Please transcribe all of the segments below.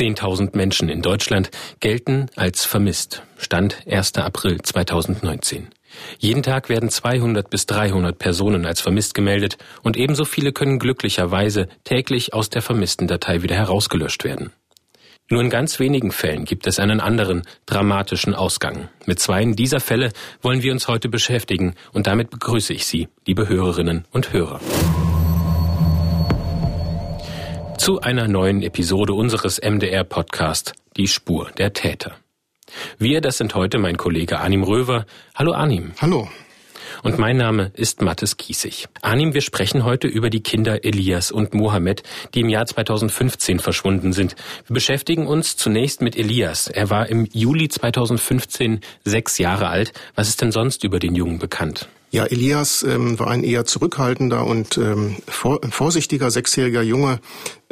10.000 Menschen in Deutschland gelten als vermisst. Stand 1. April 2019. Jeden Tag werden 200 bis 300 Personen als vermisst gemeldet und ebenso viele können glücklicherweise täglich aus der vermissten Datei wieder herausgelöscht werden. Nur in ganz wenigen Fällen gibt es einen anderen, dramatischen Ausgang. Mit zweien dieser Fälle wollen wir uns heute beschäftigen und damit begrüße ich Sie, liebe Hörerinnen und Hörer. Zu einer neuen Episode unseres MDR-Podcast Die Spur der Täter. Wir, das sind heute mein Kollege Anim Röver. Hallo Anim. Hallo und mein Name ist Mattes Kiesig. Anim, wir sprechen heute über die Kinder Elias und Mohammed, die im Jahr 2015 verschwunden sind. Wir beschäftigen uns zunächst mit Elias. Er war im Juli 2015 sechs Jahre alt. Was ist denn sonst über den Jungen bekannt? Ja, Elias ähm, war ein eher zurückhaltender und ähm, vor, vorsichtiger sechsjähriger Junge,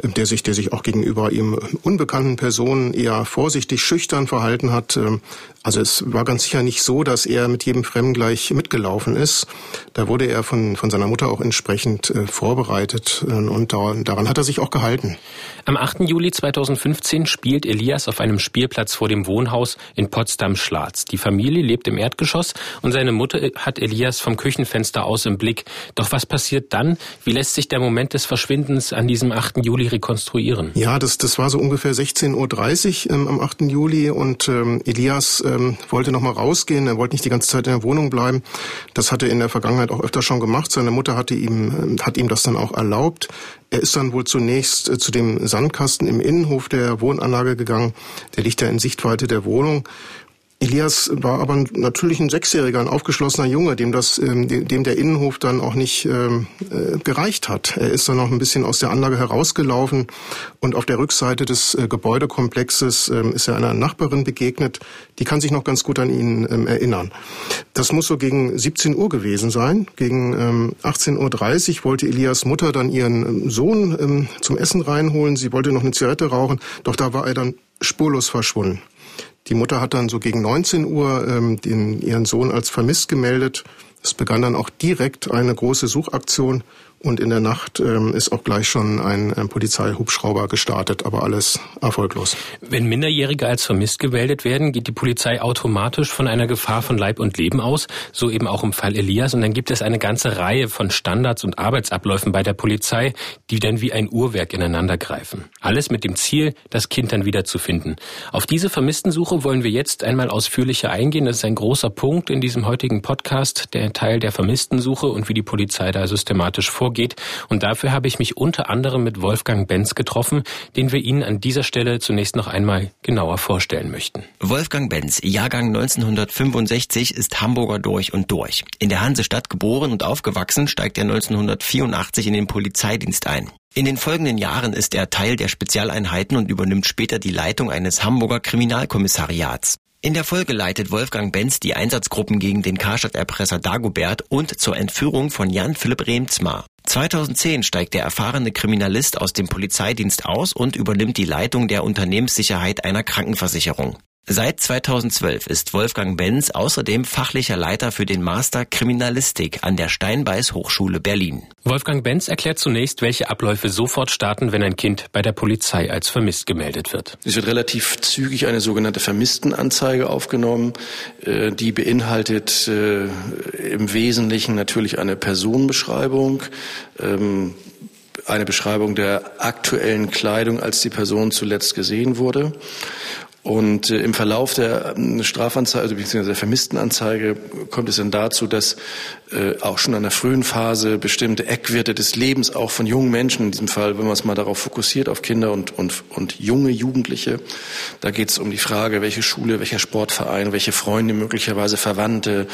der sich, der sich auch gegenüber ihm unbekannten Personen eher vorsichtig, schüchtern verhalten hat. Ähm, also es war ganz sicher nicht so, dass er mit jedem Fremden gleich mitgelaufen ist. Da wurde er von, von seiner Mutter auch entsprechend äh, vorbereitet äh, und daran, daran hat er sich auch gehalten. Am 8. Juli 2015 spielt Elias auf einem Spielplatz vor dem Wohnhaus in Potsdam-Schlatz. Die Familie lebt im Erdgeschoss und seine Mutter hat Elias vom Küchenfenster aus im Blick. Doch was passiert dann? Wie lässt sich der Moment des Verschwindens an diesem 8. Juli rekonstruieren? Ja, das, das war so ungefähr 16.30 Uhr ähm, am 8. Juli und ähm, Elias ähm, wollte noch mal rausgehen. Er wollte nicht die ganze Zeit in der Wohnung bleiben. Das hatte er in der Vergangenheit auch öfter schon gemacht. Seine Mutter hatte ihm, ähm, hat ihm das dann auch erlaubt. Er ist dann wohl zunächst äh, zu dem Sandkasten im Innenhof der Wohnanlage gegangen. Der liegt ja in Sichtweite der Wohnung. Elias war aber natürlich ein Sechsjähriger, ein aufgeschlossener Junge, dem das, ähm, dem der Innenhof dann auch nicht ähm, äh, gereicht hat. Er ist dann noch ein bisschen aus der Anlage herausgelaufen und auf der Rückseite des äh, Gebäudekomplexes ähm, ist er einer Nachbarin begegnet. Die kann sich noch ganz gut an ihn erinnern. Das muss so gegen 17 Uhr gewesen sein. Gegen ähm, 18.30 Uhr wollte Elias Mutter dann ihren Sohn zum Essen reinholen. Sie wollte noch eine Zigarette rauchen, doch da war er dann spurlos verschwunden. Die Mutter hat dann so gegen 19 Uhr ähm, den, ihren Sohn als vermisst gemeldet. Es begann dann auch direkt eine große Suchaktion und in der Nacht ähm, ist auch gleich schon ein, ein Polizeihubschrauber gestartet, aber alles erfolglos. Wenn Minderjährige als vermisst gemeldet werden, geht die Polizei automatisch von einer Gefahr von Leib und Leben aus, so eben auch im Fall Elias. Und dann gibt es eine ganze Reihe von Standards und Arbeitsabläufen bei der Polizei, die dann wie ein Uhrwerk ineinander greifen. Alles mit dem Ziel, das Kind dann wiederzufinden. Auf diese Vermisstensuche wollen wir jetzt einmal ausführlicher eingehen. Das ist ein großer Punkt in diesem heutigen Podcast, der Teil der Vermisstensuche und wie die Polizei da systematisch vorgeht vorgeht. Und dafür habe ich mich unter anderem mit Wolfgang Benz getroffen, den wir Ihnen an dieser Stelle zunächst noch einmal genauer vorstellen möchten. Wolfgang Benz, Jahrgang 1965, ist Hamburger durch und durch. In der Hansestadt geboren und aufgewachsen, steigt er 1984 in den Polizeidienst ein. In den folgenden Jahren ist er Teil der Spezialeinheiten und übernimmt später die Leitung eines Hamburger Kriminalkommissariats. In der Folge leitet Wolfgang Benz die Einsatzgruppen gegen den Karstadt-Erpresser Dagobert und zur Entführung von Jan Philipp Remzmar. 2010 steigt der erfahrene Kriminalist aus dem Polizeidienst aus und übernimmt die Leitung der Unternehmenssicherheit einer Krankenversicherung. Seit 2012 ist Wolfgang Benz außerdem fachlicher Leiter für den Master Kriminalistik an der Steinbeiß Hochschule Berlin. Wolfgang Benz erklärt zunächst, welche Abläufe sofort starten, wenn ein Kind bei der Polizei als vermisst gemeldet wird. Es wird relativ zügig eine sogenannte Vermisstenanzeige aufgenommen. Äh, die beinhaltet äh, im Wesentlichen natürlich eine Personenbeschreibung, ähm, eine Beschreibung der aktuellen Kleidung, als die Person zuletzt gesehen wurde. Und äh, im Verlauf der äh, Strafanzeige, also beziehungsweise der Vermisstenanzeige kommt es dann dazu, dass äh, auch schon in der frühen Phase bestimmte Eckwerte des Lebens auch von jungen Menschen, in diesem Fall, wenn man es mal darauf fokussiert, auf Kinder und, und, und junge Jugendliche, da geht es um die Frage, welche Schule, welcher Sportverein, welche Freunde, möglicherweise Verwandte,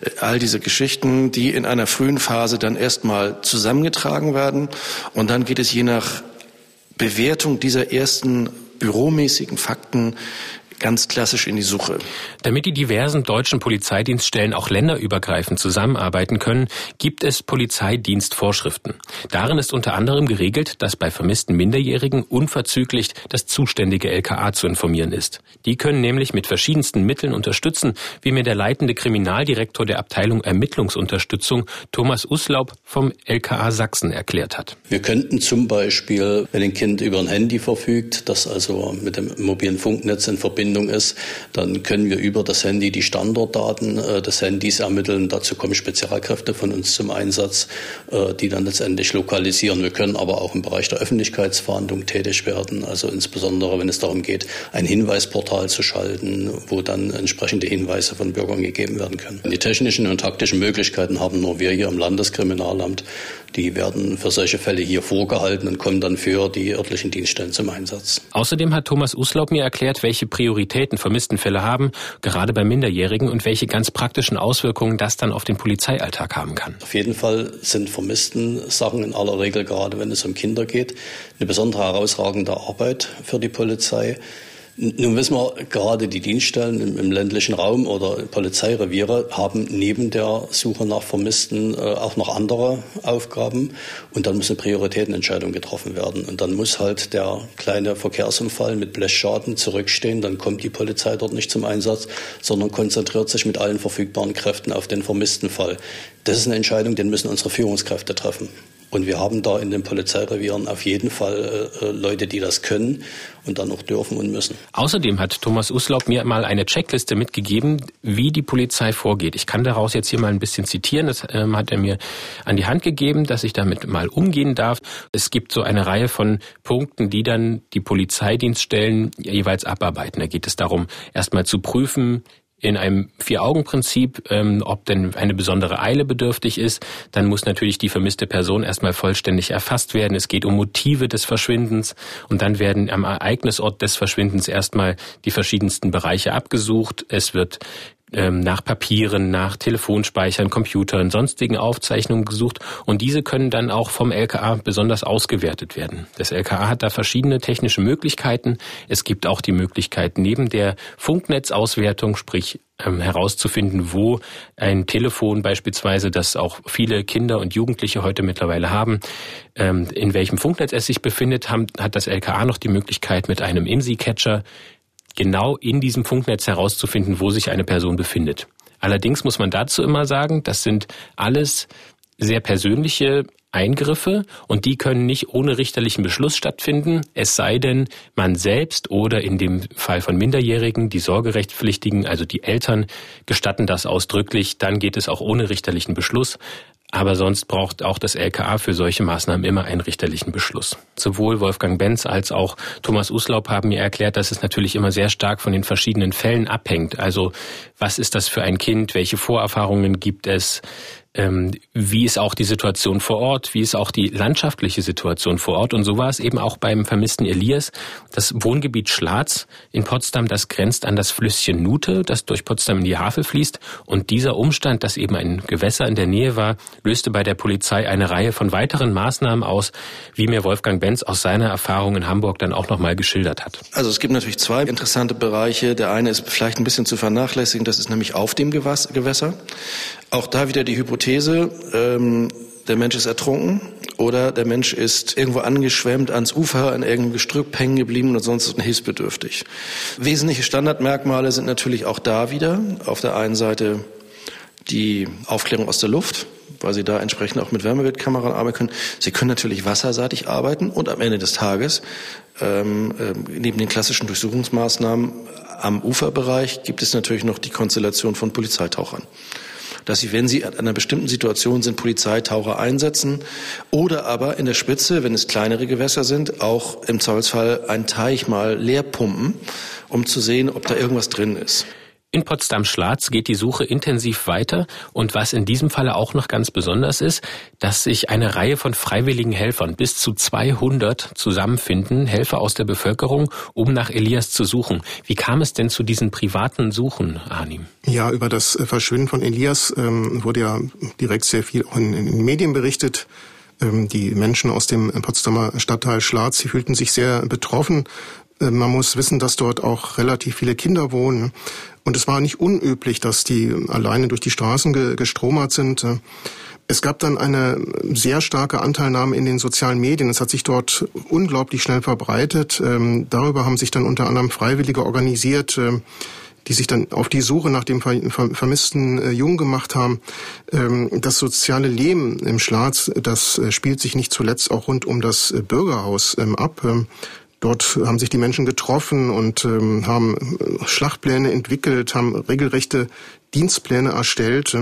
äh, all diese Geschichten, die in einer frühen Phase dann erstmal zusammengetragen werden. Und dann geht es je nach Bewertung dieser ersten büromäßigen Fakten ganz klassisch in die Suche. Damit die diversen deutschen Polizeidienststellen auch länderübergreifend zusammenarbeiten können, gibt es Polizeidienstvorschriften. Darin ist unter anderem geregelt, dass bei vermissten Minderjährigen unverzüglich das zuständige LKA zu informieren ist. Die können nämlich mit verschiedensten Mitteln unterstützen, wie mir der leitende Kriminaldirektor der Abteilung Ermittlungsunterstützung Thomas Uslaub vom LKA Sachsen erklärt hat. Wir könnten zum Beispiel, wenn ein Kind über ein Handy verfügt, das also mit dem mobilen Funknetz in Verbindung ist, dann können wir über das Handy die Standortdaten äh, des Handys ermitteln. Dazu kommen Spezialkräfte von uns zum Einsatz, äh, die dann letztendlich lokalisieren. Wir können aber auch im Bereich der Öffentlichkeitsverhandlung tätig werden, also insbesondere wenn es darum geht, ein Hinweisportal zu schalten, wo dann entsprechende Hinweise von Bürgern gegeben werden können. Die technischen und taktischen Möglichkeiten haben nur wir hier im Landeskriminalamt. Die werden für solche Fälle hier vorgehalten und kommen dann für die örtlichen Dienststellen zum Einsatz. Außerdem hat Thomas Uslaub mir erklärt, welche Prioritäten Vermisstenfälle haben, gerade bei Minderjährigen und welche ganz praktischen Auswirkungen das dann auf den Polizeialltag haben kann. Auf jeden Fall sind Vermissten Sachen in aller Regel, gerade wenn es um Kinder geht, eine besondere herausragende Arbeit für die Polizei. Nun wissen wir, gerade die Dienststellen im, im, ländlichen Raum oder Polizeireviere haben neben der Suche nach Vermissten äh, auch noch andere Aufgaben. Und dann muss eine Prioritätenentscheidung getroffen werden. Und dann muss halt der kleine Verkehrsunfall mit Blechschaden zurückstehen. Dann kommt die Polizei dort nicht zum Einsatz, sondern konzentriert sich mit allen verfügbaren Kräften auf den vermissten Fall. Das ist eine Entscheidung, den müssen unsere Führungskräfte treffen. Und wir haben da in den Polizeirevieren auf jeden Fall äh, äh, Leute, die das können und dann auch dürfen und müssen. Außerdem hat Thomas Uslaub mir mal eine Checkliste mitgegeben, wie die Polizei vorgeht. Ich kann daraus jetzt hier mal ein bisschen zitieren. Das ähm, hat er mir an die Hand gegeben, dass ich damit mal umgehen darf. Es gibt so eine Reihe von Punkten, die dann die Polizeidienststellen jeweils abarbeiten. Da geht es darum, erstmal zu prüfen, in einem Vier-Augen-Prinzip, ähm, ob denn eine besondere Eile bedürftig ist. Dann muss natürlich die vermisste Person erstmal vollständig erfasst werden. Es geht um Motive des Verschwindens und dann werden am Ereignisort des Verschwindens erstmal die verschiedensten Bereiche abgesucht. Es wird ähm, nach Papieren, nach Telefonspeichern, Computern, sonstigen Aufzeichnungen gesucht und diese können dann auch vom LKA besonders ausgewertet werden. Das LKA hat da verschiedene technische Möglichkeiten. Es gibt auch die Möglichkeit, neben der Funknetzauswertung, sprich ähm, herauszufinden, wo ein Telefon beispielsweise, das auch viele Kinder und Jugendliche heute mittlerweile haben, ähm, in welchem Funknetz es sich befindet, hat das LKA noch die Möglichkeit, mit einem IMSI-Catcher genau in diesem Funknetz herauszufinden, wo sich eine Person befindet. Allerdings muss man dazu immer sagen, das sind alles sehr persönliche Eingriffe und die können nicht ohne richterlichen Beschluss stattfinden, es sei denn, man selbst oder in dem Fall von Minderjährigen, die Sorgerechtspflichtigen, also die Eltern, gestatten das ausdrücklich, dann geht es auch ohne richterlichen Beschluss. Aber sonst braucht auch das LKA für solche Maßnahmen immer einen richterlichen Beschluss. Sowohl Wolfgang Benz als auch Thomas Uslaub haben mir erklärt, dass es natürlich immer sehr stark von den verschiedenen Fällen abhängt. Also was ist das für ein Kind? Welche Vorerfahrungen gibt es? Ähm, wie ist auch die Situation vor Ort, wie ist auch die landschaftliche Situation vor Ort. Und so war es eben auch beim vermissten Elias. Das Wohngebiet Schlatz in Potsdam, das grenzt an das Flüsschen Nute, das durch Potsdam in die Havel fließt. Und dieser Umstand, dass eben ein Gewässer in der Nähe war, löste bei der Polizei eine Reihe von weiteren Maßnahmen aus, wie mir Wolfgang Benz aus seiner Erfahrung in Hamburg dann auch nochmal geschildert hat. Also es gibt natürlich zwei interessante Bereiche. Der eine ist vielleicht ein bisschen zu vernachlässigen, das ist nämlich auf dem Gewässer. Auch da wieder die Hypothese, ähm, der Mensch ist ertrunken oder der Mensch ist irgendwo angeschwemmt ans Ufer, an irgendeinem Gestrüpp hängen geblieben und sonst hilfsbedürftig. Wesentliche Standardmerkmale sind natürlich auch da wieder. Auf der einen Seite die Aufklärung aus der Luft, weil Sie da entsprechend auch mit Wärmebildkameran arbeiten können. Sie können natürlich wasserseitig arbeiten und am Ende des Tages ähm, äh, neben den klassischen Durchsuchungsmaßnahmen am Uferbereich gibt es natürlich noch die Konstellation von Polizeitauchern dass sie, wenn sie in einer bestimmten Situation sind, Polizeitaucher einsetzen oder aber in der Spitze, wenn es kleinere Gewässer sind, auch im Zweifelsfall einen Teich mal leer pumpen, um zu sehen, ob da irgendwas drin ist. In Potsdam-Schlatz geht die Suche intensiv weiter und was in diesem Falle auch noch ganz besonders ist, dass sich eine Reihe von freiwilligen Helfern, bis zu 200 zusammenfinden, Helfer aus der Bevölkerung, um nach Elias zu suchen. Wie kam es denn zu diesen privaten Suchen, Arnim? Ja, über das Verschwinden von Elias ähm, wurde ja direkt sehr viel in, in den Medien berichtet. Ähm, die Menschen aus dem Potsdamer Stadtteil Schlatz, sie fühlten sich sehr betroffen Äh, man muss wissen, dass dort auch relativ viele Kinder wohnen. Und es war nicht unüblich, dass die alleine durch die Straßen gestromert sind. Es gab dann eine sehr starke Anteilnahme in den sozialen Medien. Es hat sich dort unglaublich schnell verbreitet. Ähm, darüber haben sich dann unter anderem Freiwillige organisiert, ähm, die sich dann auf die Suche nach dem vermissten äh, Jungen gemacht haben. Ähm, das soziale Leben im Schlatz, das äh, spielt sich nicht zuletzt auch rund um das äh, Bürgerhaus ab. Dort haben sich die Menschen getroffen und ähm, haben Schlachtpläne entwickelt, haben regelrechte Dienstpläne erstellt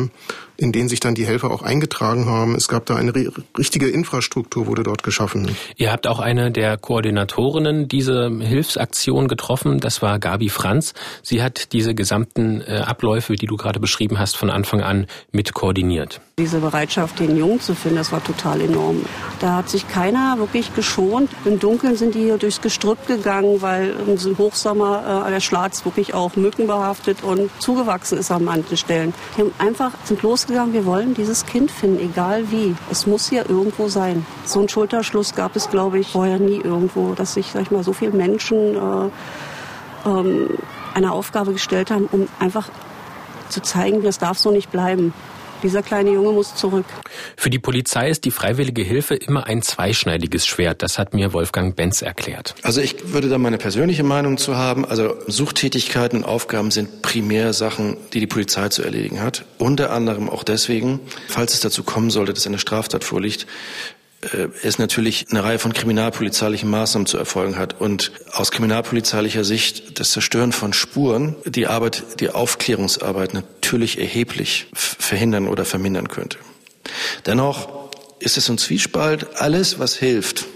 in denen sich dann die Helfer auch eingetragen haben. Es gab da eine richtige Infrastruktur, wurde dort geschaffen. Ihr habt auch eine der Koordinatorinnen dieser Hilfsaktion getroffen. Das war Gabi Franz. Sie hat diese gesamten äh, Abläufe, die du gerade beschrieben hast, von Anfang an mit koordiniert. Diese Bereitschaft, den Jungen zu finden, das war total enorm. Da hat sich keiner wirklich geschont. Im Dunkeln sind die hier durchs Gestrüpp gegangen, weil im Hochsommer äh, der Schlatz wirklich auch mückenbehaftet und zugewachsen ist an manchen Stellen. Die haben einfach sind los rausgegangen, wir wollen dieses Kind finden, egal wie. Es muss hier irgendwo sein. So einen Schulterschluss gab es, glaube ich, vorher nie irgendwo, dass sich, sag ich mal, so viele Menschen äh, ähm, eine Aufgabe gestellt haben, um einfach zu zeigen, das darf so nicht bleiben. Dieser kleine Junge muss zurück. Für die Polizei ist die freiwillige Hilfe immer ein zweischneidiges Schwert. Das hat mir Wolfgang Benz erklärt. Also ich würde da meine persönliche Meinung zu haben. Also Suchtätigkeiten und Aufgaben sind primär Sachen, die die Polizei zu erledigen hat. Unter anderem auch deswegen, falls es dazu kommen sollte, dass eine Straftat vorliegt, es natürlich eine Reihe von kriminalpolizeilichen Maßnahmen zu erfolgen hat und aus kriminalpolizeilicher Sicht das Zerstören von Spuren die Arbeit, die Aufklärungsarbeit natürlich erheblich verhindern oder vermindern könnte. Dennoch ist es ein Zwiespalt. Alles, was hilft,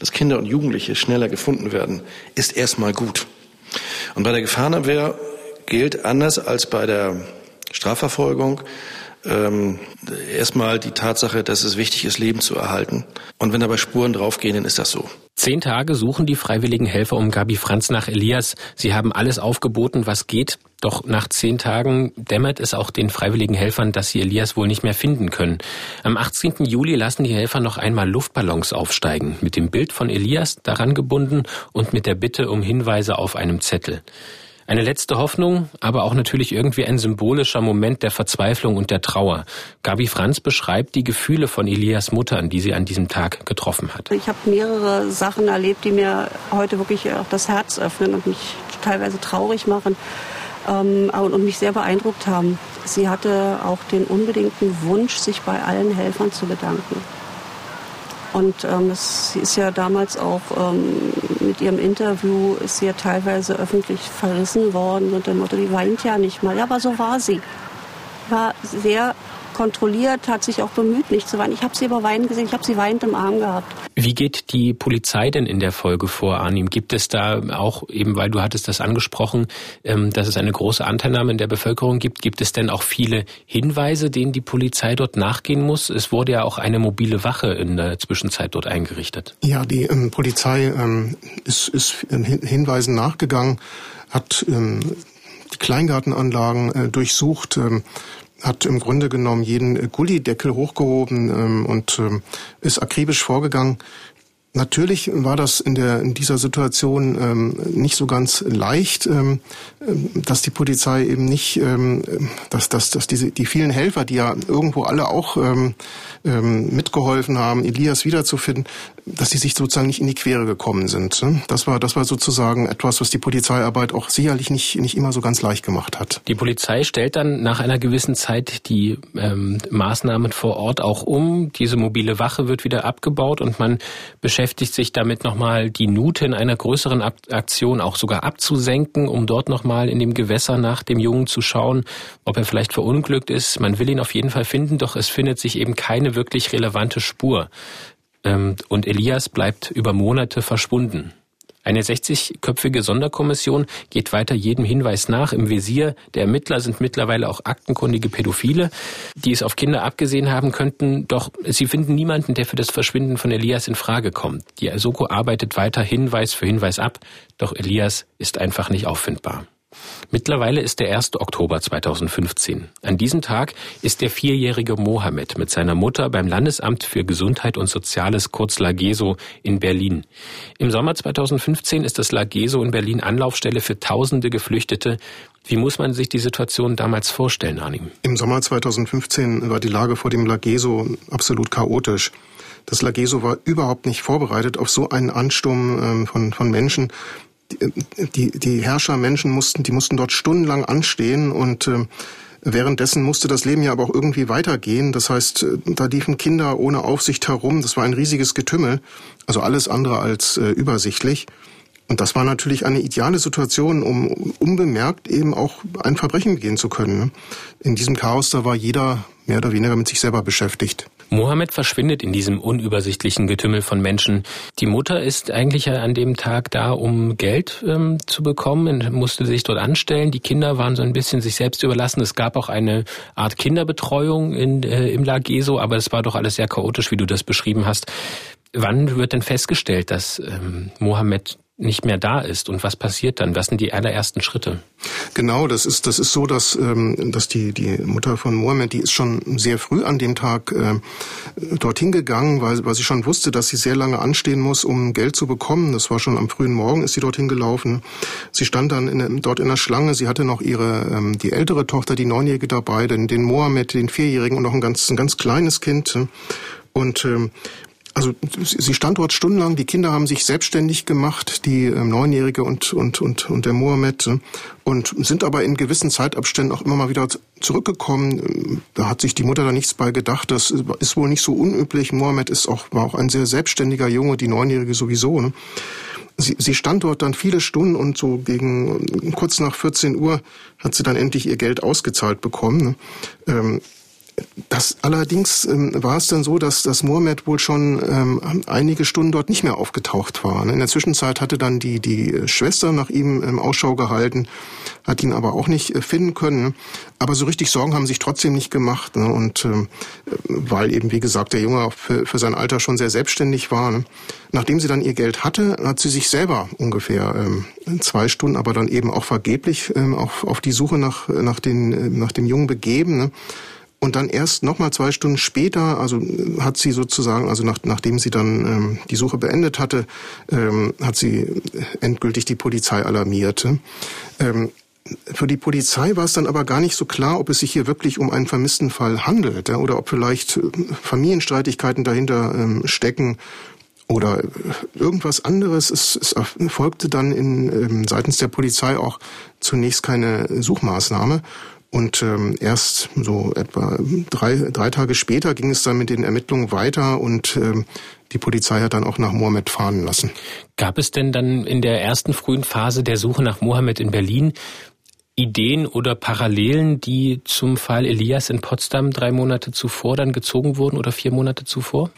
dass Kinder und Jugendliche schneller gefunden werden, ist erstmal gut. Und bei der Gefahrenabwehr gilt anders als bei der Strafverfolgung, ähm, erstmal die Tatsache, dass es wichtig ist, Leben zu erhalten. Und wenn dabei Spuren draufgehen, dann ist das so. Zehn Tage suchen die freiwilligen Helfer um Gabi Franz nach Elias. Sie haben alles aufgeboten, was geht. Doch nach zehn Tagen dämmert es auch den freiwilligen Helfern, dass sie Elias wohl nicht mehr finden können. Am 18. Juli lassen die Helfer noch einmal Luftballons aufsteigen, mit dem Bild von Elias daran gebunden und mit der Bitte um Hinweise auf einem Zettel. Eine letzte Hoffnung, aber auch natürlich irgendwie ein symbolischer Moment der Verzweiflung und der Trauer. Gabi Franz beschreibt die Gefühle von Elias Mutter, die sie an diesem Tag getroffen hat. Ich habe mehrere Sachen erlebt, die mir heute wirklich auch das Herz öffnen und mich teilweise traurig machen ähm, und mich sehr beeindruckt haben. Sie hatte auch den unbedingten Wunsch, sich bei allen Helfern zu bedanken. Und ähm, es, ist ja damals auch ähm, mit ihrem Interview, ist sie ja teilweise öffentlich verrissen worden und dem Motto, die weint ja nicht mal. Ja, aber so war sie. War sehr kontrolliert, hat sich auch bemüht, nicht zu weinen. Ich habe sie aber weinen gesehen, ich habe sie weinend im Arm gehabt. Wie geht die Polizei denn in der Folge vor, Arnim? Gibt es da auch, eben weil du hattest das angesprochen, ähm, dass es eine große Anteilnahme in der Bevölkerung gibt, gibt es denn auch viele Hinweise, denen die Polizei dort nachgehen muss? Es wurde ja auch eine mobile Wache in der Zwischenzeit dort eingerichtet. Ja, die ähm, Polizei ähm, ist, ist Hinweisen nachgegangen, hat ähm, die Kleingartenanlagen äh, durchsucht, ähm, hat im Grunde genommen jeden Gullideckel hochgehoben ähm, und ähm, ist akribisch vorgegangen. Natürlich war das in, der, in dieser Situation ähm, nicht so ganz leicht, ähm, dass die Polizei eben nicht, ähm, dass, dass, dass diese, die vielen Helfer, die ja irgendwo alle auch ähm, ähm, mitgeholfen haben, Elias wiederzufinden, dass sie sich sozusagen nicht in die Quere gekommen sind. Ne? Das war, das war sozusagen etwas, was die Polizeiarbeit auch sicherlich nicht, nicht immer so ganz leicht gemacht hat. Die Polizei stellt dann nach einer gewissen Zeit die ähm, Maßnahmen vor Ort auch um. Diese mobile Wache wird wieder abgebaut und man beschäftigt sich damit nochmal die Nute in einer größeren Aktion auch sogar abzusenken, um dort nochmal in dem Gewässer nach dem Jungen zu schauen, ob er vielleicht verunglückt ist. Man will ihn auf jeden Fall finden, doch es findet sich eben keine wirklich relevante Spur. Ähm, und Elias bleibt über Monate verschwunden. Eine 60-köpfige Sonderkommission geht weiter jedem Hinweis nach. Im Visier der Ermittler sind mittlerweile auch aktenkundige Pädophile, die es auf Kinder abgesehen haben könnten. Doch sie finden niemanden, der für das Verschwinden von Elias in Frage kommt. Die Soko arbeitet weiter Hinweis für Hinweis ab, doch Elias ist einfach nicht auffindbar. Mittlerweile ist der 1. Oktober 2015. An diesem Tag ist der vierjährige Mohammed mit seiner Mutter beim Landesamt für Gesundheit und Soziales, kurz LAGESO, in Berlin. Im Sommer 2015 ist das LAGESO in Berlin Anlaufstelle für tausende Geflüchtete. Wie muss man sich die Situation damals vorstellen, Arnim? Im Sommer 2015 war die Lage vor dem LAGESO absolut chaotisch. Das LAGESO war überhaupt nicht vorbereitet auf so einen Ansturm ähm, von, von Menschen die, die Herrscher, Menschen mussten, die mussten dort stundenlang anstehen und äh, Währenddessen musste das Leben ja aber auch irgendwie weitergehen. Das heißt, äh, da liefen Kinder ohne Aufsicht herum. Das war ein riesiges Getümmel. Also alles andere als äh, übersichtlich. Und das war natürlich eine ideale Situation, um unbemerkt eben auch ein Verbrechen begehen zu können. Ne? In diesem Chaos, da war jeder mehr oder weniger mit sich selber beschäftigt. Mohammed verschwindet in diesem unübersichtlichen Getümmel von Menschen. Die Mutter ist eigentlich an dem Tag da, um Geld ähm, zu bekommen, musste sich dort anstellen. Die Kinder waren so ein bisschen sich selbst überlassen. Es gab auch eine Art Kinderbetreuung in, äh, im Lageso, aber es war doch alles sehr chaotisch, wie du das beschrieben hast. Wann wird denn festgestellt, dass ähm, Mohammed nicht mehr da ist und was passiert dann? Was sind die allerersten Schritte? Genau, das ist das ist so, dass ähm, dass die die Mutter von Mohammed, die ist schon sehr früh an dem Tag äh, dorthin gegangen, weil weil sie schon wusste, dass sie sehr lange anstehen muss, um Geld zu bekommen. Das war schon am frühen Morgen, ist sie dorthin gelaufen. Sie stand dann in, dort in der Schlange. Sie hatte noch ihre ähm, die ältere Tochter, die neunjährige dabei, den den Mohammed, den vierjährigen und noch ein ganz ein ganz kleines Kind. Und ähm, also sie stand dort stundenlang, die Kinder haben sich selbstständig gemacht, die äh, Neunjährige und, und, und, und der Mohammed, äh, und sind aber in gewissen Zeitabständen auch immer mal wieder zurückgekommen. Da hat sich die Mutter da nichts bei gedacht. Das ist wohl nicht so unüblich. Mohammed ist auch, war auch ein sehr selbstständiger Junge, die Neunjährige sowieso. Ne? Sie, sie stand dort dann viele Stunden und so gegen kurz nach 14 Uhr hat sie dann endlich ihr Geld ausgezahlt bekommen. Ne? Ähm, das allerdings ähm, war es dann so, dass das Mohammed wohl schon ähm, einige Stunden dort nicht mehr aufgetaucht war. In der Zwischenzeit hatte dann die die Schwester nach ihm ähm, Ausschau gehalten, hat ihn aber auch nicht äh, finden können. Aber so richtig Sorgen haben sich trotzdem nicht gemacht. Ne? Und ähm, weil eben wie gesagt der Junge für, für sein Alter schon sehr selbstständig war. Ne? Nachdem sie dann ihr Geld hatte, hat sie sich selber ungefähr ähm, zwei Stunden, aber dann eben auch vergeblich ähm, auf, auf die Suche nach nach den äh, nach dem Jungen begeben. Ne? Und dann erst nochmal zwei Stunden später, also hat sie sozusagen, also nach, nachdem sie dann ähm, die Suche beendet hatte, ähm, hat sie endgültig die Polizei alarmiert. Ähm, für die Polizei war es dann aber gar nicht so klar, ob es sich hier wirklich um einen vermissten Fall handelt ja, oder ob vielleicht äh, Familienstreitigkeiten dahinter ähm, stecken oder irgendwas anderes. Es, es erfolgte dann in, ähm, seitens der Polizei auch zunächst keine Suchmaßnahme. Und ähm, erst so etwa drei, drei Tage später ging es dann mit den Ermittlungen weiter und ähm, die Polizei hat dann auch nach Mohammed fahren lassen. Gab es denn dann in der ersten frühen Phase der Suche nach Mohammed in Berlin Ideen oder Parallelen, die zum Fall Elias in Potsdam drei Monate zuvor dann gezogen wurden oder vier Monate zuvor?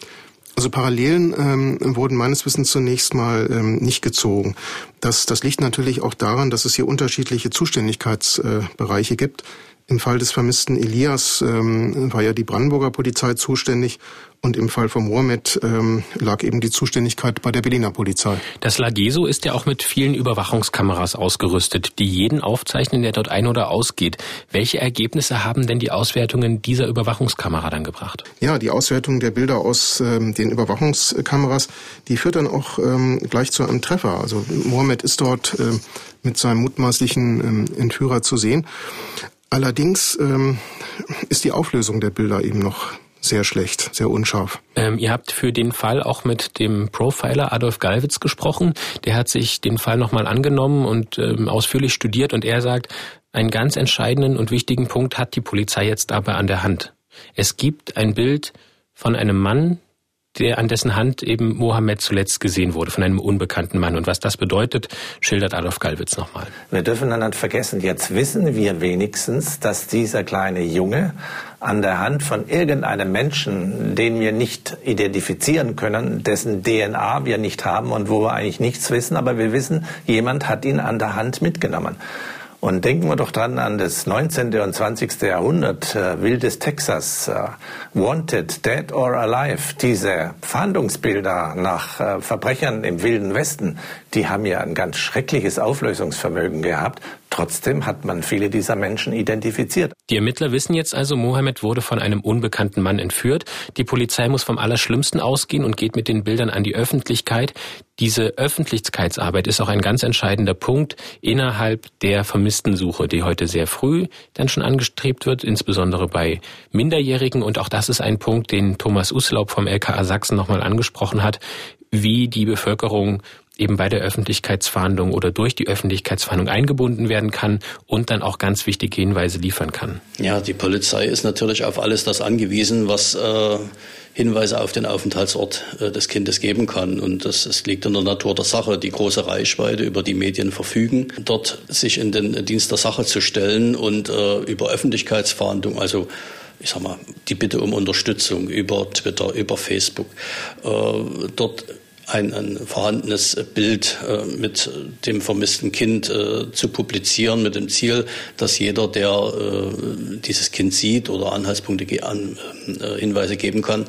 Also Parallelen ähm, wurden meines Wissens zunächst mal ähm, nicht gezogen. Das, das liegt natürlich auch daran, dass es hier unterschiedliche Zuständigkeitsbereiche äh, gibt. Im Fall des vermissten Elias ähm, war ja die Brandenburger Polizei zuständig und im Fall von Mohammed ähm, lag eben die Zuständigkeit bei der Berliner Polizei. Das Lageso ist ja auch mit vielen Überwachungskameras ausgerüstet, die jeden aufzeichnen, der dort ein- oder ausgeht. Welche Ergebnisse haben denn die Auswertungen dieser Überwachungskamera dann gebracht? Ja, die Auswertung der Bilder aus ähm, den Überwachungskameras, die führt dann auch ähm, gleich zu einem Treffer. Also Mohammed ist dort ähm, mit seinem mutmaßlichen ähm, Entführer zu sehen. Allerdings ähm, ist die Auflösung der Bilder eben noch sehr schlecht, sehr unscharf. Ähm, ihr habt für den Fall auch mit dem Profiler Adolf Galwitz gesprochen. Der hat sich den Fall nochmal angenommen und ähm, ausführlich studiert und er sagt, einen ganz entscheidenden und wichtigen Punkt hat die Polizei jetzt dabei an der Hand. Es gibt ein Bild von einem Mann, der an dessen Hand eben Mohammed zuletzt gesehen wurde, von einem unbekannten Mann. Und was das bedeutet, schildert Adolf Gallwitz nochmal. Wir dürfen dann nicht vergessen, jetzt wissen wir wenigstens, dass dieser kleine Junge an der Hand von irgendeinem Menschen, den wir nicht identifizieren können, dessen DNA wir nicht haben und wo wir eigentlich nichts wissen, aber wir wissen, jemand hat ihn an der Hand mitgenommen. Und denken wir doch dran an das 19. und 20. Jahrhundert, äh, wildes Texas, äh, Wanted, Dead or Alive, diese Fahndungsbilder nach äh, Verbrechern im wilden Westen, die haben ja ein ganz schreckliches Auflösungsvermögen gehabt, Trotzdem hat man viele dieser Menschen identifiziert. Die Ermittler wissen jetzt also, Mohammed wurde von einem unbekannten Mann entführt. Die Polizei muss vom Allerschlimmsten ausgehen und geht mit den Bildern an die Öffentlichkeit. Diese Öffentlichkeitsarbeit ist auch ein ganz entscheidender Punkt innerhalb der Vermisstensuche, die heute sehr früh dann schon angestrebt wird, insbesondere bei Minderjährigen. Und auch das ist ein Punkt, den Thomas Uslaub vom LKA Sachsen nochmal angesprochen hat, wie die Bevölkerung eben bei der Öffentlichkeitsfahndung oder durch die Öffentlichkeitsfahndung eingebunden werden kann und dann auch ganz wichtige Hinweise liefern kann. Ja, die Polizei ist natürlich auf alles das angewiesen, was äh, Hinweise auf den Aufenthaltsort äh, des Kindes geben kann. Und das, das liegt in der Natur der Sache, die große Reichweite über die Medien verfügen, dort sich in den Dienst der Sache zu stellen und äh, über Öffentlichkeitsfahndung, also ich sag mal, die Bitte um Unterstützung über Twitter, über Facebook, äh, dort ein, ein vorhandenes Bild äh, mit dem vermissten Kind äh, zu publizieren, mit dem Ziel, dass jeder, der äh, dieses Kind sieht oder Anhaltspunkte, an, äh, Hinweise geben kann,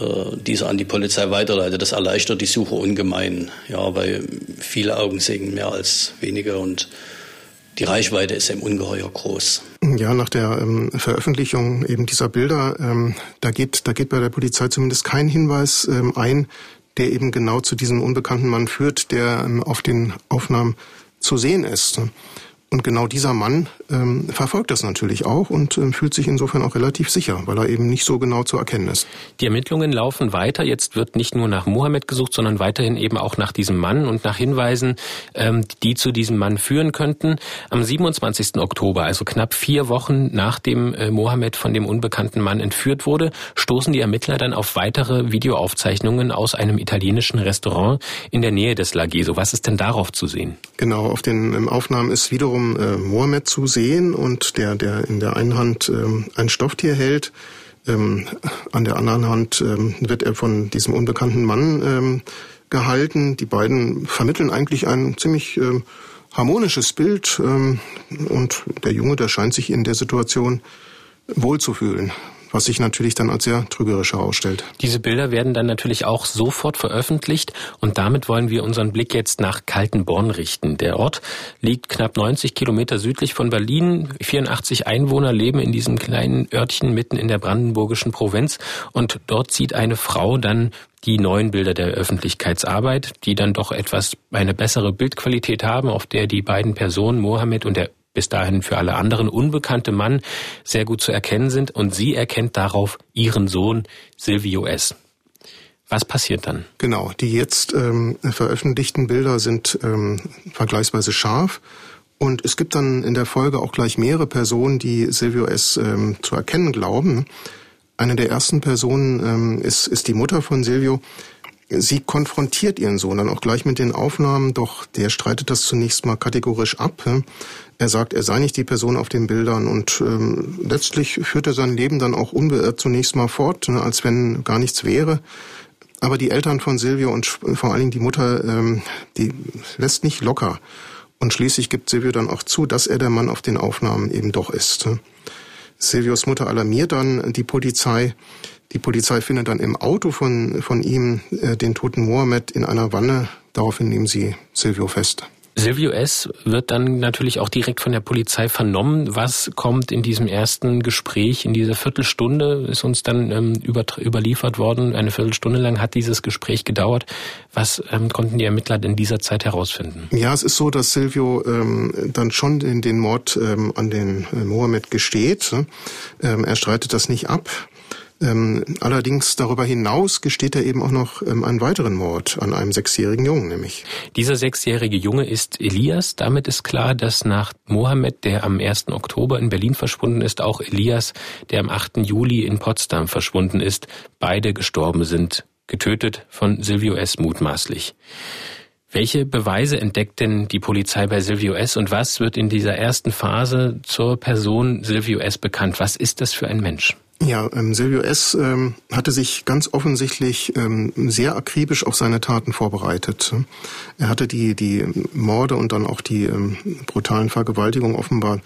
äh, diese an die Polizei weiterleitet. Das erleichtert die Suche ungemein, ja, weil viele Augen sehen mehr als wenige und die Reichweite ist eben ungeheuer groß. Ja, nach der ähm, Veröffentlichung eben dieser Bilder, ähm, da geht, da geht bei der Polizei zumindest kein Hinweis ähm, ein, der eben genau zu diesem unbekannten Mann führt, der ähm, auf den Aufnahmen zu sehen ist. Und genau dieser Mann ähm, verfolgt das natürlich auch und ähm, fühlt sich insofern auch relativ sicher, weil er eben nicht so genau zu erkennen ist. Die Ermittlungen laufen weiter. Jetzt wird nicht nur nach Mohammed gesucht, sondern weiterhin eben auch nach diesem Mann und nach Hinweisen, ähm, die zu diesem Mann führen könnten. Am 27. Oktober, also knapp vier Wochen nachdem äh, Mohammed von dem unbekannten Mann entführt wurde, stoßen die Ermittler dann auf weitere Videoaufzeichnungen aus einem italienischen Restaurant in der Nähe des Lageso. Was ist denn darauf zu sehen? Genau, auf den ähm, Aufnahmen ist wiederum äh, Mohammed zu sehen und der, der in der einen Hand ähm, ein Stofftier hält. Ähm, an der anderen Hand ähm, wird er von diesem unbekannten Mann ähm, gehalten. Die beiden vermitteln eigentlich ein ziemlich ähm, harmonisches Bild ähm, und der Junge, der scheint sich in der Situation wohlzufühlen was sich natürlich dann als sehr trügerisch herausstellt. Diese Bilder werden dann natürlich auch sofort veröffentlicht und damit wollen wir unseren Blick jetzt nach Kaltenborn richten. Der Ort liegt knapp 90 Kilometer südlich von Berlin. 84 Einwohner leben in diesem kleinen Örtchen mitten in der brandenburgischen Provinz und dort sieht eine Frau dann die neuen Bilder der Öffentlichkeitsarbeit, die dann doch etwas eine bessere Bildqualität haben, auf der die beiden Personen Mohammed und der bis dahin für alle anderen unbekannte Mann sehr gut zu erkennen sind und sie erkennt darauf ihren Sohn Silvio S. Was passiert dann? Genau, die jetzt ähm, veröffentlichten Bilder sind ähm, vergleichsweise scharf. Und es gibt dann in der Folge auch gleich mehrere Personen, die Silvio S. Ähm, zu erkennen glauben. Eine der ersten Personen ähm, ist, ist die Mutter von Silvio, Sie konfrontiert ihren Sohn dann auch gleich mit den Aufnahmen, doch der streitet das zunächst mal kategorisch ab. Er sagt, er sei nicht die Person auf den Bildern und ähm, letztlich führt er sein Leben dann auch unbeirrt zunächst mal fort, ne, als wenn gar nichts wäre. Aber die Eltern von Silvio und vor allen Dingen die Mutter, ähm, die lässt nicht locker. Und schließlich gibt Silvio dann auch zu, dass er der Mann auf den Aufnahmen eben doch ist. Silvios Mutter alarmiert dann die Polizei. Die Polizei findet dann im Auto von, von ihm äh, den toten Mohammed in einer Wanne. Daraufhin nehmen sie Silvio fest. Silvio S. wird dann natürlich auch direkt von der Polizei vernommen. Was kommt in diesem ersten Gespräch, in dieser Viertelstunde, ist uns dann ähm, über, überliefert worden. Eine Viertelstunde lang hat dieses Gespräch gedauert. Was ähm, konnten die Ermittler in dieser Zeit herausfinden? Ja, es ist so, dass Silvio ähm, dann schon in den Mord ähm, an den äh, Mohammed gesteht. Ähm, er streitet das nicht ab. Ähm, allerdings darüber hinaus gesteht er eben auch noch ähm, einen weiteren Mord an einem sechsjährigen Jungen, nämlich. Dieser sechsjährige Junge ist Elias. Damit ist klar, dass nach Mohammed, der am 1. Oktober in Berlin verschwunden ist, auch Elias, der am 8. Juli in Potsdam verschwunden ist, beide gestorben sind, getötet von Silvio S. mutmaßlich. Welche Beweise entdeckt denn die Polizei bei Silvio S. und was wird in dieser ersten Phase zur Person Silvio S. bekannt? Was ist das für ein Mensch? Ja, ähm, Silvio S. Ähm, hatte sich ganz offensichtlich ähm, sehr akribisch auf seine Taten vorbereitet. Er hatte die, die Morde und dann auch die ähm, brutalen Vergewaltigungen offenbar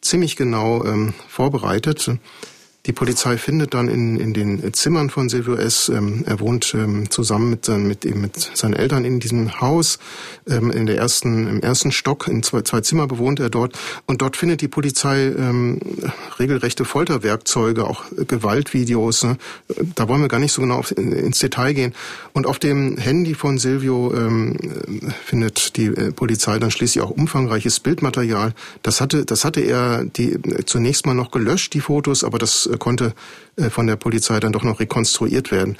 ziemlich genau ähm, vorbereitet. Die Polizei findet dann in, in den Zimmern von Silvio S., ähm, er wohnt ähm, zusammen mit, mit, eben mit seinen Eltern in diesem Haus, ähm, in der ersten, im ersten Stock, in zwei, zwei Zimmer bewohnt er dort. Und dort findet die Polizei ähm, regelrechte Folterwerkzeuge, auch Gewaltvideos. Ne? Da wollen wir gar nicht so genau auf, ins Detail gehen. Und auf dem Handy von Silvio ähm, findet die äh, Polizei dann schließlich auch umfangreiches Bildmaterial. Das hatte, das hatte er die, zunächst mal noch gelöscht, die Fotos, aber das äh, konnte äh, von der Polizei dann doch noch rekonstruiert werden.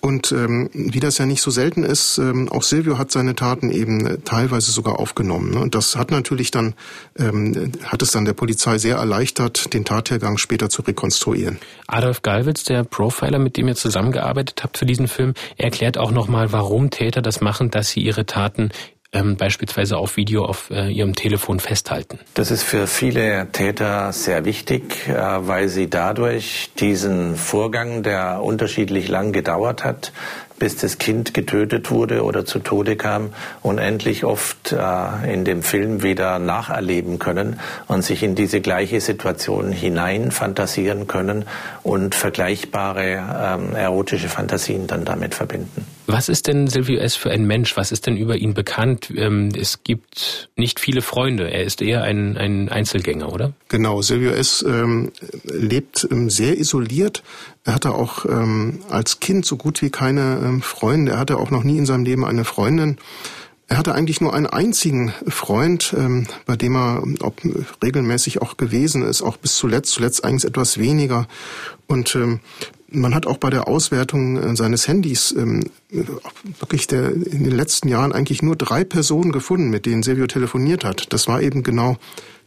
Und ähm, wie das ja nicht so selten ist, ähm, auch Silvio hat seine Taten eben äh, teilweise sogar aufgenommen. Ne? Und das hat natürlich dann, ähm, hat es dann der Polizei sehr erleichtert, den Tathergang später zu rekonstruieren. Adolf Galwitz, der Profiler, mit dem ihr zusammengearbeitet habt für diesen Film, erklärt auch nochmal, warum Täter das machen, dass sie ihre Taten ähm, beispielsweise auf Video auf äh, ihrem Telefon festhalten. Das ist für viele Täter sehr wichtig, äh, weil sie dadurch diesen Vorgang, der unterschiedlich lang gedauert hat, bis das Kind getötet wurde oder zu Tode kam, unendlich oft äh, in dem Film wieder nacherleben können und sich in diese gleiche Situation hinein fantasieren können und vergleichbare ähm, erotische Fantasien dann damit verbinden. Was ist denn Silvio S. für ein Mensch? Was ist denn über ihn bekannt? Ähm, es gibt nicht viele Freunde. Er ist eher ein, ein Einzelgänger, oder? Genau. Silvio S. Ähm, lebt ähm, sehr isoliert. Er hatte auch als Kind so gut wie keine Freunde. Er hatte auch noch nie in seinem Leben eine Freundin. Er hatte eigentlich nur einen einzigen Freund, bei dem er regelmäßig auch gewesen ist, auch bis zuletzt, zuletzt eigentlich etwas weniger. Und man hat auch bei der Auswertung äh, seines Handys ähm, wirklich der, in den letzten Jahren eigentlich nur drei Personen gefunden, mit denen Silvio telefoniert hat. Das war eben genau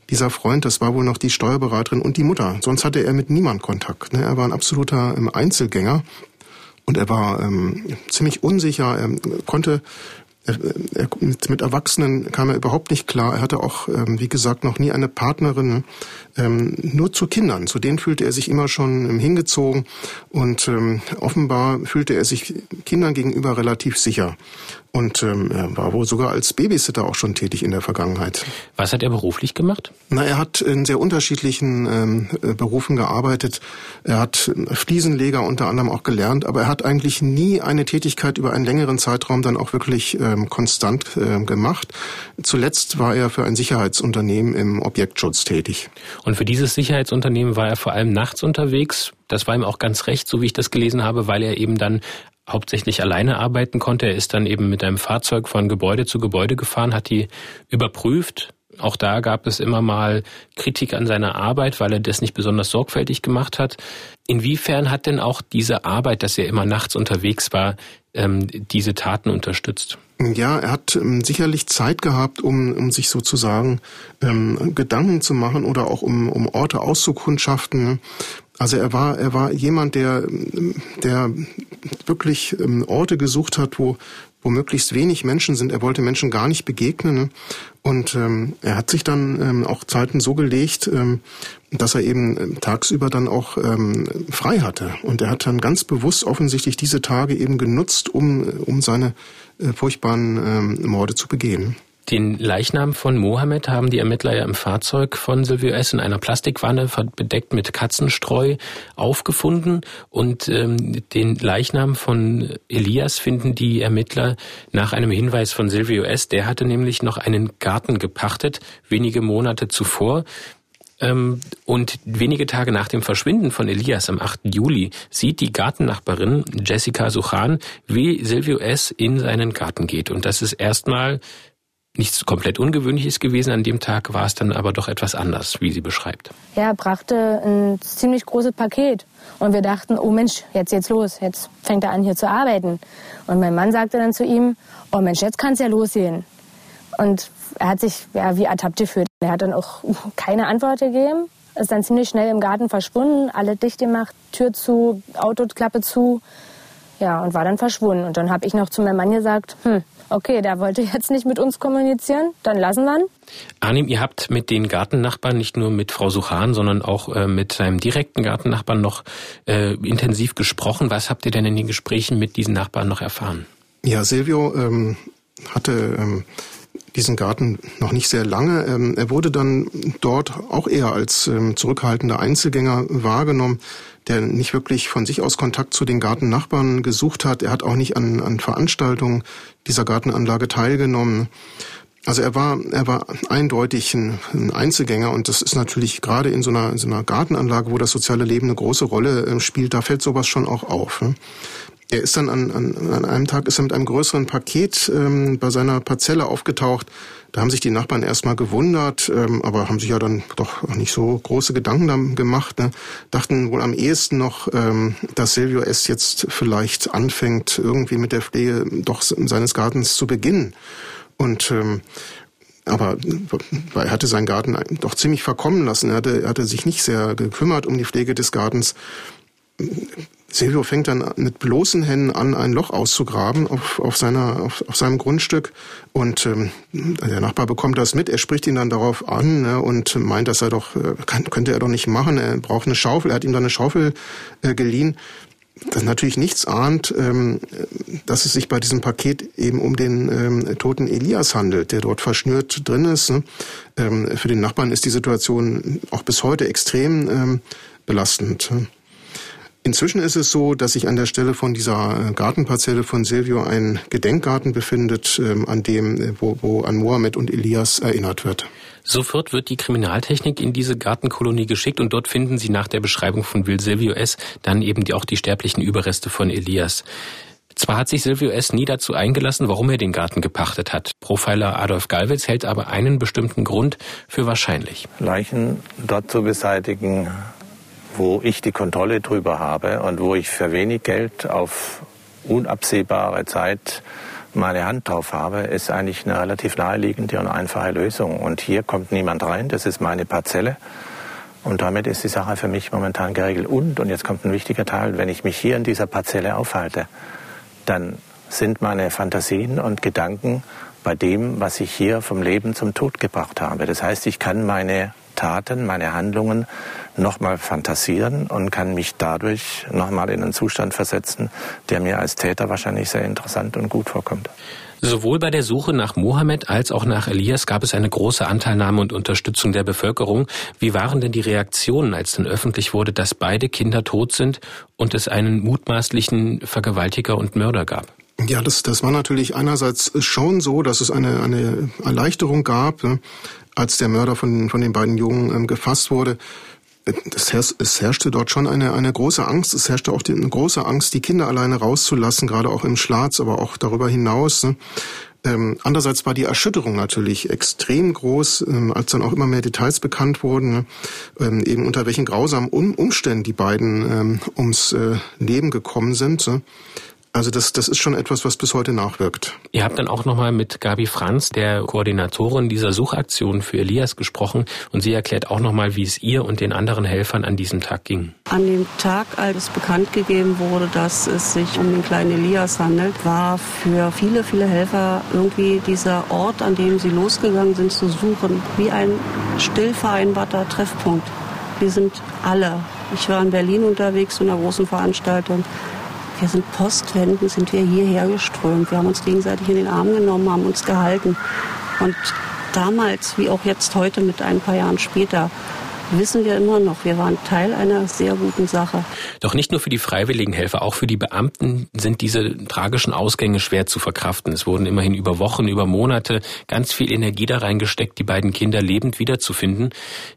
dieser Freund, das war wohl noch die Steuerberaterin und die Mutter. Sonst hatte er mit niemand Kontakt. Ne? Er war ein absoluter ähm, Einzelgänger und er war ähm, ziemlich unsicher. Er konnte er, er, mit Erwachsenen kam er überhaupt nicht klar. Er hatte auch, ähm, wie gesagt, noch nie eine Partnerin. Ähm, nur zu Kindern. Zu denen fühlte er sich immer schon ähm, hingezogen und offenbar fühlte er sich Kindern gegenüber relativ sicher. Und ähm, er war wohl sogar als Babysitter auch schon tätig in der Vergangenheit. Was hat er beruflich gemacht? Na, er hat in sehr unterschiedlichen ähm, äh, Berufen gearbeitet. Er hat Fliesenleger unter anderem auch gelernt, aber er hat eigentlich nie eine Tätigkeit über einen längeren Zeitraum dann auch wirklich ähm, konstant äh, gemacht. Zuletzt war er für ein Sicherheitsunternehmen im Objektschutz tätig. Und für dieses Sicherheitsunternehmen war er vor allem nachts unterwegs. Das war ihm auch ganz recht, so wie ich das gelesen habe, weil er eben dann hauptsächlich alleine arbeiten konnte. Er ist dann eben mit einem Fahrzeug von Gebäude zu Gebäude gefahren, hat die überprüft. Auch da gab es immer mal Kritik an seiner Arbeit, weil er das nicht besonders sorgfältig gemacht hat. Inwiefern hat denn auch diese Arbeit, dass er immer nachts unterwegs war, ähm, diese Taten unterstützt? Ja, er hat ähm, sicherlich Zeit gehabt, um, um sich sozusagen ähm, Gedanken zu machen oder auch um, um Orte auszukundschaften. Also er war, er war jemand, der, der wirklich ähm, Orte gesucht hat, wo, wo möglichst wenig Menschen sind. Er wollte Menschen gar nicht begegnen. Und ähm, er hat sich dann ähm, auch Zeiten so gelegt, ähm, dass er eben ähm, tagsüber dann auch ähm, frei hatte. Und er hat dann ganz bewusst offensichtlich diese Tage eben genutzt, um, um seine äh, furchtbaren ähm, Morde zu begehen. Den Leichnam von Mohammed haben die Ermittler ja im Fahrzeug von Silvio S. in einer Plastikwanne bedeckt mit Katzenstreu aufgefunden und ähm, den Leichnam von Elias finden die Ermittler nach einem Hinweis von Silvio S. Der hatte nämlich noch einen Garten gepachtet, wenige Monate zuvor. Ähm, und wenige Tage nach dem Verschwinden von Elias am 8. Juli sieht die Gartennachbarin Jessica Suchan, wie Silvio S. in seinen Garten geht. Und das ist erstmal nichts komplett Ungewöhnliches gewesen. An dem Tag war es dann aber doch etwas anders, wie sie beschreibt. Ja, er brachte ein ziemlich großes Paket. Und wir dachten, oh Mensch, jetzt geht's los. Jetzt fängt er an, hier zu arbeiten. Und mein Mann sagte dann zu ihm, oh Mensch, jetzt kann's ja losgehen. Und er hat sich ja, wie ertappt gefühlt. Er hat dann auch keine Antwort gegeben. Ist dann ziemlich schnell im Garten verschwunden, alle dicht gemacht, Tür zu, Autoklappe zu. Ja, und war dann verschwunden. Und dann habe ich noch zu meinem Mann gesagt, hm, okay, der wollte jetzt nicht mit uns kommunizieren, dann lassen wir ihn. Arnim, ihr habt mit den Gartennachbarn, nicht nur mit Frau Suchan, sondern auch äh, mit seinem direkten Gartennachbarn noch äh, intensiv gesprochen. Was habt ihr denn in den Gesprächen mit diesen Nachbarn noch erfahren? Ja, Silvio ähm, hatte ähm, diesen Garten noch nicht sehr lange. Ähm, er wurde dann dort auch eher als ähm, zurückhaltender Einzelgänger wahrgenommen. Der nicht wirklich von sich aus Kontakt zu den Gartennachbarn gesucht hat. Er hat auch nicht an, an Veranstaltungen dieser Gartenanlage teilgenommen. Also er war, er war eindeutig ein, ein, Einzelgänger und das ist natürlich gerade in so einer, in so einer Gartenanlage, wo das soziale Leben eine große Rolle äh, spielt, da fällt sowas schon auch auf. Ne? Er ist dann an, an, an einem Tag ist er mit einem größeren Paket ähm, bei seiner Parzelle aufgetaucht. Da haben sich die Nachbarn erstmal gewundert, ähm, aber haben sich ja dann doch nicht so große Gedanken gemacht. Ne? Dachten wohl am ehesten noch, ähm, dass Silvio S. jetzt vielleicht anfängt, irgendwie mit der Pflege doch seines Gartens zu beginnen. Und ähm, aber er hatte seinen Garten doch ziemlich verkommen lassen. Er hatte, er hatte sich nicht sehr gekümmert um die Pflege des Gartens. Silvio fängt dann mit bloßen Händen an, ein Loch auszugraben auf, auf, seiner, auf, auf seinem Grundstück. Und ähm, der Nachbar bekommt das mit. Er spricht ihn dann darauf an ne, und meint, dass er doch, äh, kann, könnte er doch nicht machen. Er braucht eine Schaufel. Er hat ihm dann eine Schaufel äh, geliehen das natürlich nichts ahnt, ähm, dass es sich bei diesem Paket eben um den ähm, toten Elias handelt, der dort verschnürt drin ist. Ne? Ähm, für den Nachbarn ist die Situation auch bis heute extrem ähm, belastend. Inzwischen ist es so, dass sich an der Stelle von dieser Gartenparzelle von Silvio ein Gedenkgarten befindet, ähm, an dem, äh, wo, wo an Mohammed und Elias erinnert wird. Sofort wird die Kriminaltechnik in diese Gartenkolonie geschickt und dort finden sie nach der Beschreibung von Will Silvio S. dann eben die, auch die sterblichen Überreste von Elias. Zwar hat sich Silvio S. nie dazu eingelassen, warum er den Garten gepachtet hat. Profiler Adolf Galwitz hält aber einen bestimmten Grund für wahrscheinlich. Leichen dort zu beseitigen, wo ich die Kontrolle drüber habe und wo ich für wenig Geld auf unabsehbare Zeit meine Hand drauf habe, ist eigentlich eine relativ naheliegende und einfache Lösung. Und hier kommt niemand rein, das ist meine Parzelle. Und damit ist die Sache für mich momentan geregelt. Und, und jetzt kommt ein wichtiger Teil, wenn ich mich hier in dieser Parzelle aufhalte, dann sind meine Fantasien und Gedanken bei dem, was ich hier vom Leben zum Tod gebracht habe. Das heißt, ich kann meine Taten, meine Handlungen nochmal fantasieren und kann mich dadurch nochmal in einen Zustand versetzen, der mir als Täter wahrscheinlich sehr interessant und gut vorkommt. Sowohl bei der Suche nach Mohammed als auch nach Elias gab es eine große Anteilnahme und Unterstützung der Bevölkerung. Wie waren denn die Reaktionen, als dann öffentlich wurde, dass beide Kinder tot sind und es einen mutmaßlichen Vergewaltiger und Mörder gab? Ja, das, das war natürlich einerseits schon so, dass es eine, eine Erleichterung gab, als der Mörder von, von den beiden Jungen ähm, gefasst wurde es, herrschte, es herrschte dort schon eine, eine große Angst. Es herrschte auch die, eine große Angst, die Kinder alleine rauszulassen, gerade auch im Schlatz, aber auch darüber hinaus. Ne? Ähm, andererseits war die Erschütterung natürlich extrem groß, ähm, als dann auch immer mehr Details bekannt wurden, ne? ähm, eben unter welchen grausamen um Umständen die beiden ähm, ums äh, Leben gekommen sind. Ne? Also das, das ist schon etwas, was bis heute nachwirkt. Ihr habt dann auch nochmal mit Gabi Franz, der Koordinatorin dieser Suchaktion für Elias, gesprochen und sie erklärt auch nochmal, wie es ihr und den anderen Helfern an diesem Tag ging. An dem Tag, als bekannt gegeben wurde, dass es sich um den kleinen Elias handelt, war für viele, viele Helfer irgendwie dieser Ort, an dem sie losgegangen sind zu suchen, wie ein still vereinbarter Treffpunkt. Wir sind alle. Ich war in Berlin unterwegs zu einer großen Veranstaltung wir sind postwendend, sind wir hierher geströmt. Wir haben uns gegenseitig in den Arm genommen, haben uns gehalten. Und damals, wie auch jetzt heute mit ein paar Jahren später, wissen wir immer noch, wir waren Teil einer sehr guten Sache. Doch nicht nur für die freiwilligen Helfer, auch für die Beamten sind diese tragischen Ausgänge schwer zu verkraften. Es wurden immerhin über Wochen, über Monate ganz viel Energie da reingesteckt, die beiden Kinder lebend wiederzufinden.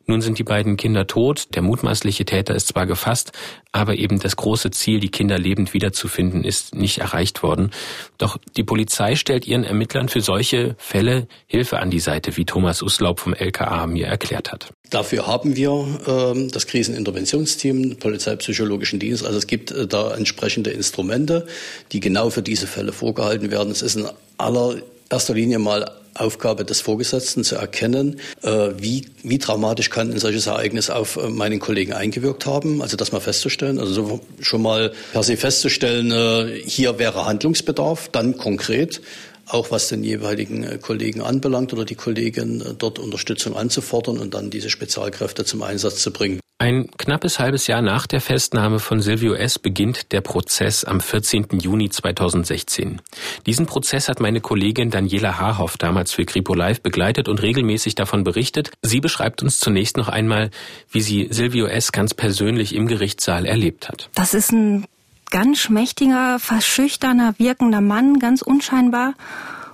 Nun sind die beiden Kinder tot, der mutmaßliche Täter ist zwar gefasst, aber eben das große Ziel, die Kinder lebend wiederzufinden, ist nicht erreicht worden. Doch die Polizei stellt ihren Ermittlern für solche Fälle Hilfe an die Seite, wie Thomas Uslaub vom LKA mir erklärt hat. Dafür haben wir ähm, das Kriseninterventionsteam, Polizeipsychologischen Dienst. Also es gibt äh, da entsprechende Instrumente, die genau für diese Fälle vorgehalten werden. Es ist in allererster Linie mal Aufgabe des Vorgesetzten zu erkennen, äh, wie, wie dramatisch kann ein solches Ereignis auf äh, meinen Kollegen eingewirkt haben. Also das mal festzustellen, also so schon mal per se festzustellen, äh, hier wäre Handlungsbedarf, dann konkret auch was den jeweiligen Kollegen anbelangt oder die Kollegin dort Unterstützung anzufordern und dann diese Spezialkräfte zum Einsatz zu bringen. Ein knappes halbes Jahr nach der Festnahme von Silvio S. beginnt der Prozess am 14. Juni 2016. Diesen Prozess hat meine Kollegin Daniela Haarhoff damals für Kripo Live begleitet und regelmäßig davon berichtet. Sie beschreibt uns zunächst noch einmal, wie sie Silvio S. ganz persönlich im Gerichtssaal erlebt hat. Das ist ein ganz schmächtiger, verschüchterner, wirkender Mann, ganz unscheinbar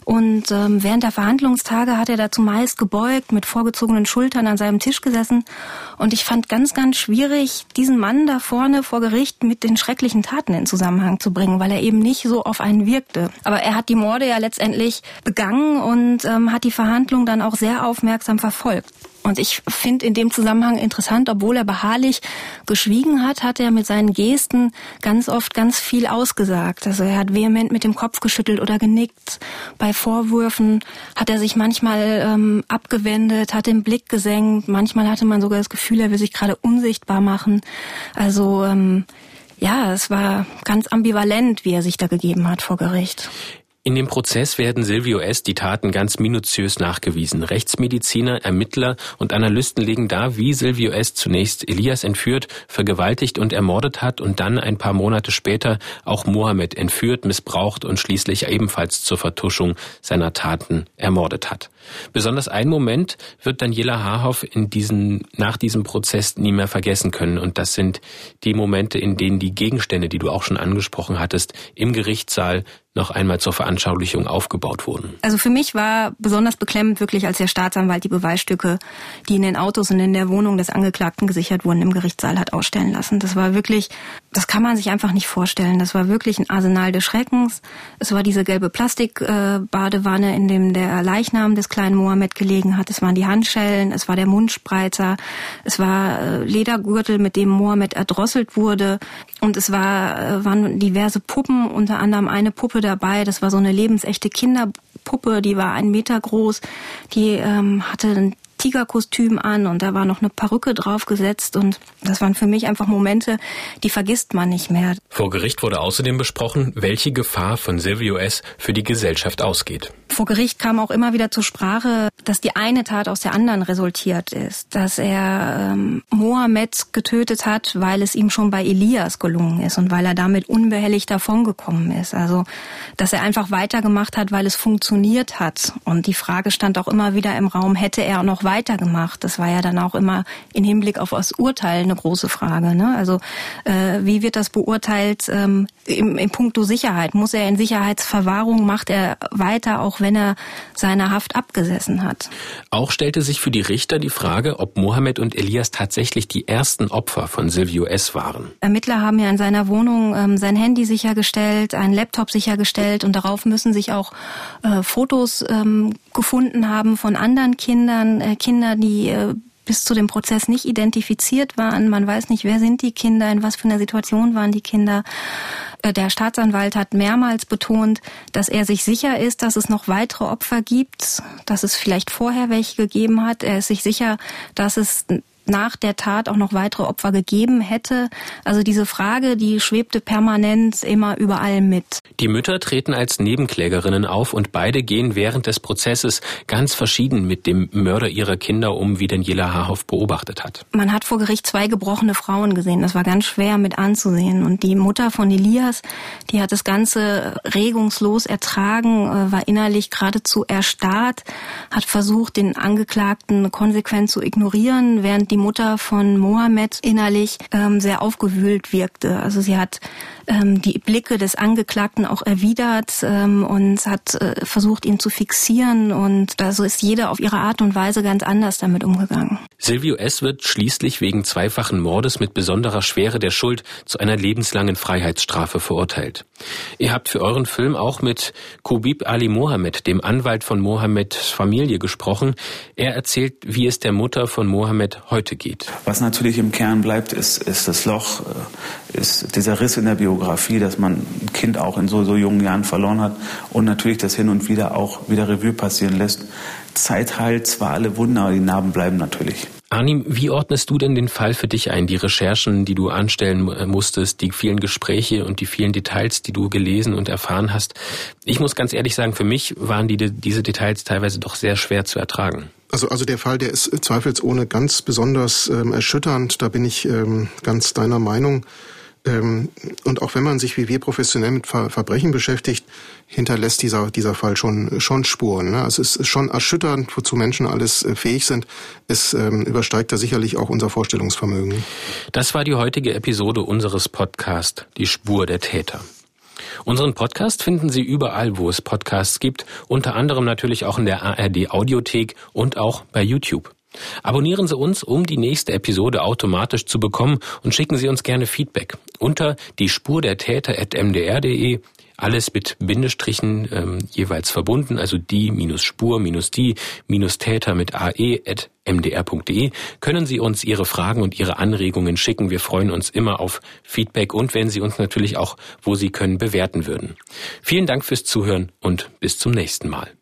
und ähm, während der Verhandlungstage hat er dazu meist gebeugt, mit vorgezogenen Schultern an seinem Tisch gesessen. Und ich fand ganz, ganz schwierig, diesen Mann da vorne vor Gericht mit den schrecklichen Taten in Zusammenhang zu bringen, weil er eben nicht so auf einen wirkte. Aber er hat die Morde ja letztendlich begangen und ähm, hat die Verhandlung dann auch sehr aufmerksam verfolgt. Und ich finde in dem Zusammenhang interessant, obwohl er beharrlich geschwiegen hat, hat er mit seinen Gesten ganz oft ganz viel ausgesagt. Also er hat vehement mit dem Kopf geschüttelt oder genickt. Bei Vorwürfen hat er sich manchmal ähm, abgewendet, hat den Blick gesenkt. Manchmal hatte man sogar das Gefühl, er will sich gerade unsichtbar machen. Also ähm, ja, es war ganz ambivalent, wie er sich da gegeben hat vor Gericht. In dem Prozess werden Silvio S. die Taten ganz minutiös nachgewiesen. Rechtsmediziner, Ermittler und Analysten legen dar, wie Silvio S. zunächst Elias entführt, vergewaltigt und ermordet hat und dann ein paar Monate später auch Mohammed entführt, missbraucht und schließlich ebenfalls zur Vertuschung seiner Taten ermordet hat. Besonders ein Moment wird Daniela Haarhoff in diesen, nach diesem Prozess nie mehr vergessen können und das sind die Momente, in denen die Gegenstände, die du auch schon angesprochen hattest, im Gerichtssaal noch einmal zur Veranschaulichung aufgebaut wurden. Also für mich war besonders beklemmend wirklich, als der Staatsanwalt die Beweisstücke, die in den Autos und in der Wohnung des Angeklagten gesichert wurden, im Gerichtssaal hat ausstellen lassen. Das war wirklich, das kann man sich einfach nicht vorstellen. Das war wirklich ein Arsenal des Schreckens. Es war diese gelbe Plastikbadewanne, in dem der Leichnam des kleinen Mohammed gelegen hat. Es waren die Handschellen, es war der Mundspreizer, es war äh, Ledergürtel, mit dem Mohammed erdrosselt wurde und es war, äh, waren diverse Puppen, unter anderem eine Puppe dabei. Das war so eine lebensechte Kinderpuppe, die war einen Meter groß. Die ähm, hatte ein Tigerkostüm an und da war noch eine Perücke draufgesetzt und das waren für mich einfach Momente, die vergisst man nicht mehr. Vor Gericht wurde außerdem besprochen, welche Gefahr von Silvio S. für die Gesellschaft ausgeht. Vor Gericht kam auch immer wieder zur Sprache, dass die eine Tat aus der anderen resultiert ist, dass er ähm, Mohammed getötet hat, weil es ihm schon bei Elias gelungen ist und weil er damit unbehelligt davongekommen ist. Also, dass er einfach weitergemacht hat, weil es funktioniert hat. Und die Frage stand auch immer wieder im Raum, hätte er noch weitergemacht? Das war ja dann auch immer im Hinblick auf das Urteil eine große Frage. Ne? Also, äh, wie wird das beurteilt ähm, im, im Punkto Sicherheit? Muss er in Sicherheitsverwahrung? Macht er weiter, auch wenn er seine Haft abgesessen hat? Auch stellte sich für die Richter die Frage, ob Mohammed und Elias tatsächlich die ersten Opfer von Silvio S. waren. Ermittler haben ja in seiner Wohnung ähm, sein Handy sichergestellt, einen Laptop sichergestellt und darauf müssen sich auch äh, Fotos ähm, gefunden haben von anderen Kindern, äh, Kinder, die äh, bis zu dem Prozess nicht identifiziert waren. Man weiß nicht, wer sind die Kinder, in was für einer Situation waren die Kinder. Äh, der Staatsanwalt hat mehrmals betont, dass er sich sicher ist, dass es noch weitere Opfer gibt, dass es vielleicht vorher welche gegeben hat. Er ist sich sicher, dass es nach der Tat auch noch weitere Opfer gegeben hätte. Also diese Frage, die schwebte permanent immer überall mit. Die Mütter treten als Nebenklägerinnen auf und beide gehen während des Prozesses ganz verschieden mit dem Mörder ihrer Kinder um, wie Daniela Haarhoff beobachtet hat. Man hat vor Gericht zwei gebrochene Frauen gesehen. Das war ganz schwer mit anzusehen. Und die Mutter von Elias, die hat das Ganze regungslos ertragen, äh, war innerlich geradezu erstarrt, hat versucht, den Angeklagten konsequent zu ignorieren, während die Mutter von Mohammed innerlich ähm, sehr aufgewühlt wirkte. Also sie hat ähm, die Blicke des Angeklagten auch erwidert ähm, und hat äh, versucht, ihn zu fixieren. Und da so ist jeder auf ihre Art und Weise ganz anders damit umgegangen. Silvio S. wird schließlich wegen zweifachen Mordes mit besonderer Schwere der Schuld zu einer lebenslangen Freiheitsstrafe verurteilt. Ihr habt für euren Film auch mit Kubib Ali Mohammed, dem Anwalt von Mohammeds Familie, gesprochen. Er erzählt, wie es der Mutter von Mohammed heute geht. Was natürlich im Kern bleibt, ist, ist das Loch, äh, ist dieser Riss in der Biografie Biografie, dass man ein Kind auch in so, so jungen Jahren verloren hat und natürlich das hin und wieder auch wieder Revue passieren lässt. Zeit heilt zwar alle Wunder, aber die Narben bleiben natürlich. Arnim, wie ordnest du denn den Fall für dich ein? Die Recherchen, die du anstellen äh, musstest, die vielen Gespräche und die vielen Details, die du gelesen und erfahren hast. Ich muss ganz ehrlich sagen, für mich waren die, diese Details teilweise doch sehr schwer zu ertragen. Also, also der Fall, der ist zweifelsohne ganz besonders ähm, erschütternd. Da bin ich ähm, ganz deiner Meinung. Ähm, und auch wenn man sich wie wir professionell mit Ver Verbrechen beschäftigt, hinterlässt dieser, dieser Fall schon, schon Spuren. Ne? Also es ist schon erschütternd, wozu Menschen alles äh, fähig sind. Es ähm, übersteigt da sicherlich auch unser Vorstellungsvermögen. Das war die heutige Episode unseres Podcasts Die Spur der Täter. Unseren Podcast finden Sie überall, wo es Podcasts gibt, unter anderem natürlich auch in der ARD Audiothek und auch bei YouTube. Abonnieren Sie uns, um die nächste Episode automatisch zu bekommen und schicken Sie uns gerne Feedback unter die Spur der Täter at mdr.de. Alles mit Bindestrichen ähm, jeweils verbunden, also die minus Spur minus die minus Täter mit ae at mdr.de können Sie uns Ihre Fragen und Ihre Anregungen schicken. Wir freuen uns immer auf Feedback und wenn Sie uns natürlich auch, wo Sie können, bewerten würden. Vielen Dank fürs Zuhören und bis zum nächsten Mal.